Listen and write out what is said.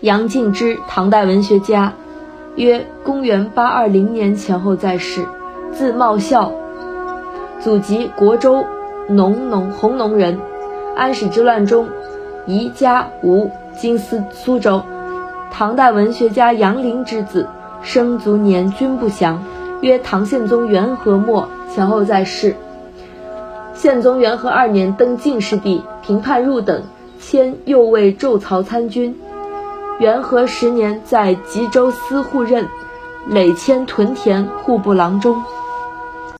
杨敬之，唐代文学家，约公元八二零年前后在世，字茂孝，祖籍国州农农弘农人。安史之乱中，移家吴，今司苏州。唐代文学家杨林之子，生卒年均不详，约唐宪宗元和末前后在世。宪宗元和二年登进士第，平叛入等，迁右卫骤曹参军。元和十年在吉州司户任，累迁屯田户部郎中。